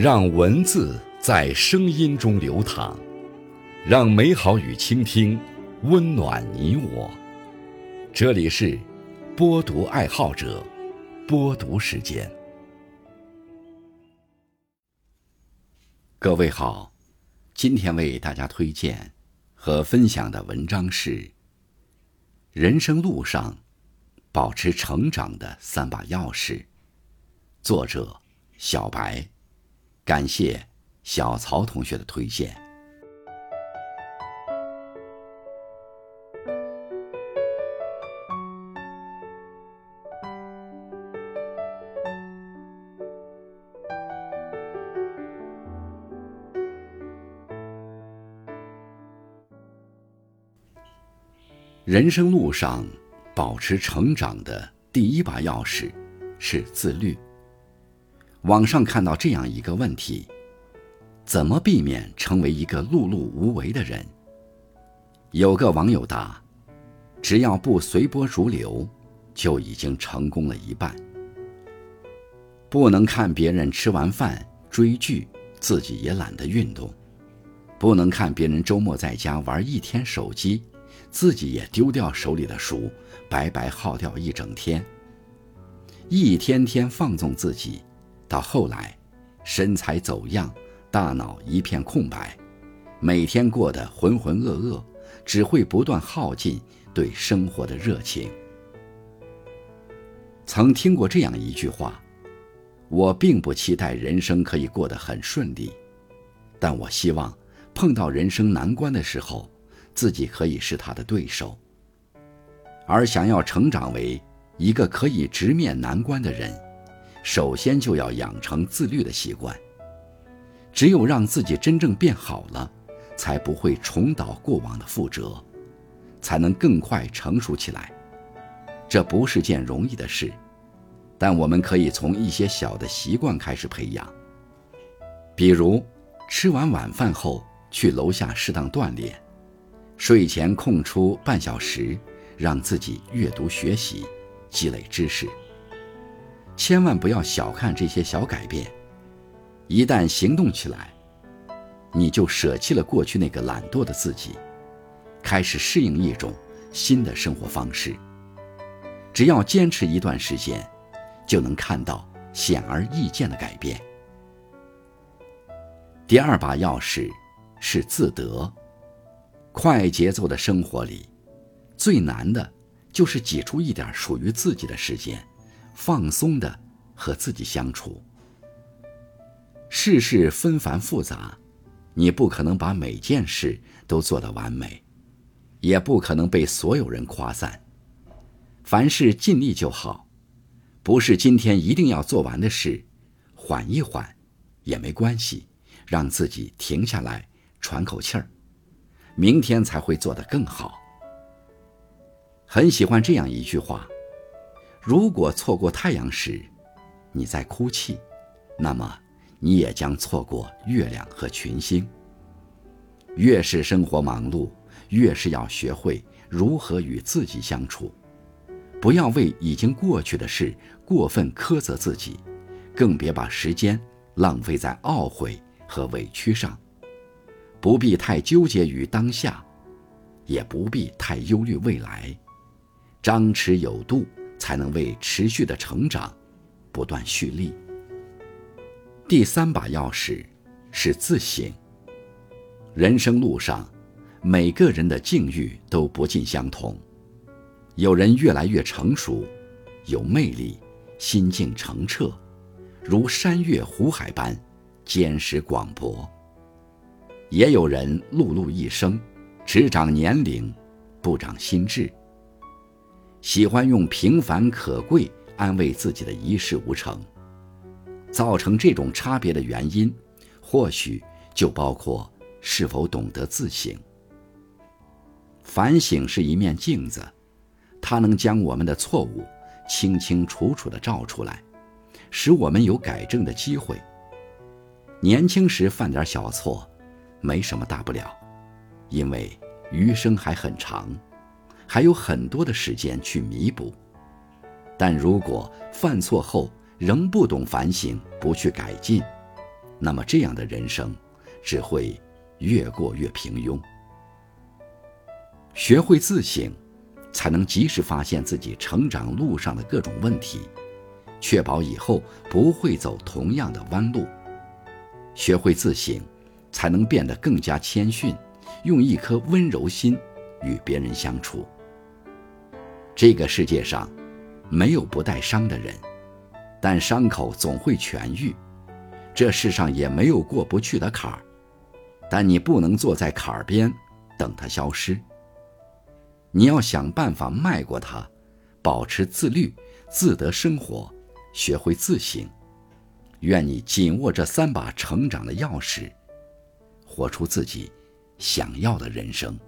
让文字在声音中流淌，让美好与倾听温暖你我。这里是播读爱好者播读时间。各位好，今天为大家推荐和分享的文章是《人生路上保持成长的三把钥匙》，作者小白。感谢小曹同学的推荐。人生路上保持成长的第一把钥匙是自律。网上看到这样一个问题：怎么避免成为一个碌碌无为的人？有个网友答：只要不随波逐流，就已经成功了一半。不能看别人吃完饭追剧，自己也懒得运动；不能看别人周末在家玩一天手机，自己也丢掉手里的书，白白耗掉一整天。一天天放纵自己。到后来，身材走样，大脑一片空白，每天过得浑浑噩噩，只会不断耗尽对生活的热情。曾听过这样一句话：“我并不期待人生可以过得很顺利，但我希望碰到人生难关的时候，自己可以是他的对手。”而想要成长为一个可以直面难关的人。首先就要养成自律的习惯。只有让自己真正变好了，才不会重蹈过往的覆辙，才能更快成熟起来。这不是件容易的事，但我们可以从一些小的习惯开始培养。比如，吃完晚饭后去楼下适当锻炼，睡前空出半小时，让自己阅读学习，积累知识。千万不要小看这些小改变，一旦行动起来，你就舍弃了过去那个懒惰的自己，开始适应一种新的生活方式。只要坚持一段时间，就能看到显而易见的改变。第二把钥匙是自得。快节奏的生活里，最难的就是挤出一点属于自己的时间。放松的和自己相处。世事纷繁复杂，你不可能把每件事都做得完美，也不可能被所有人夸赞。凡事尽力就好，不是今天一定要做完的事，缓一缓也没关系，让自己停下来喘口气儿，明天才会做得更好。很喜欢这样一句话。如果错过太阳时，你在哭泣，那么你也将错过月亮和群星。越是生活忙碌，越是要学会如何与自己相处，不要为已经过去的事过分苛责自己，更别把时间浪费在懊悔和委屈上。不必太纠结于当下，也不必太忧虑未来，张弛有度。才能为持续的成长不断蓄力。第三把钥匙是自省。人生路上，每个人的境遇都不尽相同，有人越来越成熟，有魅力，心境澄澈，如山岳湖海般坚实广博；也有人碌碌一生，只长年龄，不长心智。喜欢用平凡可贵安慰自己的一事无成，造成这种差别的原因，或许就包括是否懂得自省。反省是一面镜子，它能将我们的错误清清楚楚地照出来，使我们有改正的机会。年轻时犯点小错，没什么大不了，因为余生还很长。还有很多的时间去弥补，但如果犯错后仍不懂反省、不去改进，那么这样的人生只会越过越平庸。学会自省，才能及时发现自己成长路上的各种问题，确保以后不会走同样的弯路。学会自省，才能变得更加谦逊，用一颗温柔心与别人相处。这个世界上，没有不带伤的人，但伤口总会痊愈。这世上也没有过不去的坎儿，但你不能坐在坎儿边等它消失。你要想办法迈过它，保持自律，自得生活，学会自省。愿你紧握这三把成长的钥匙，活出自己想要的人生。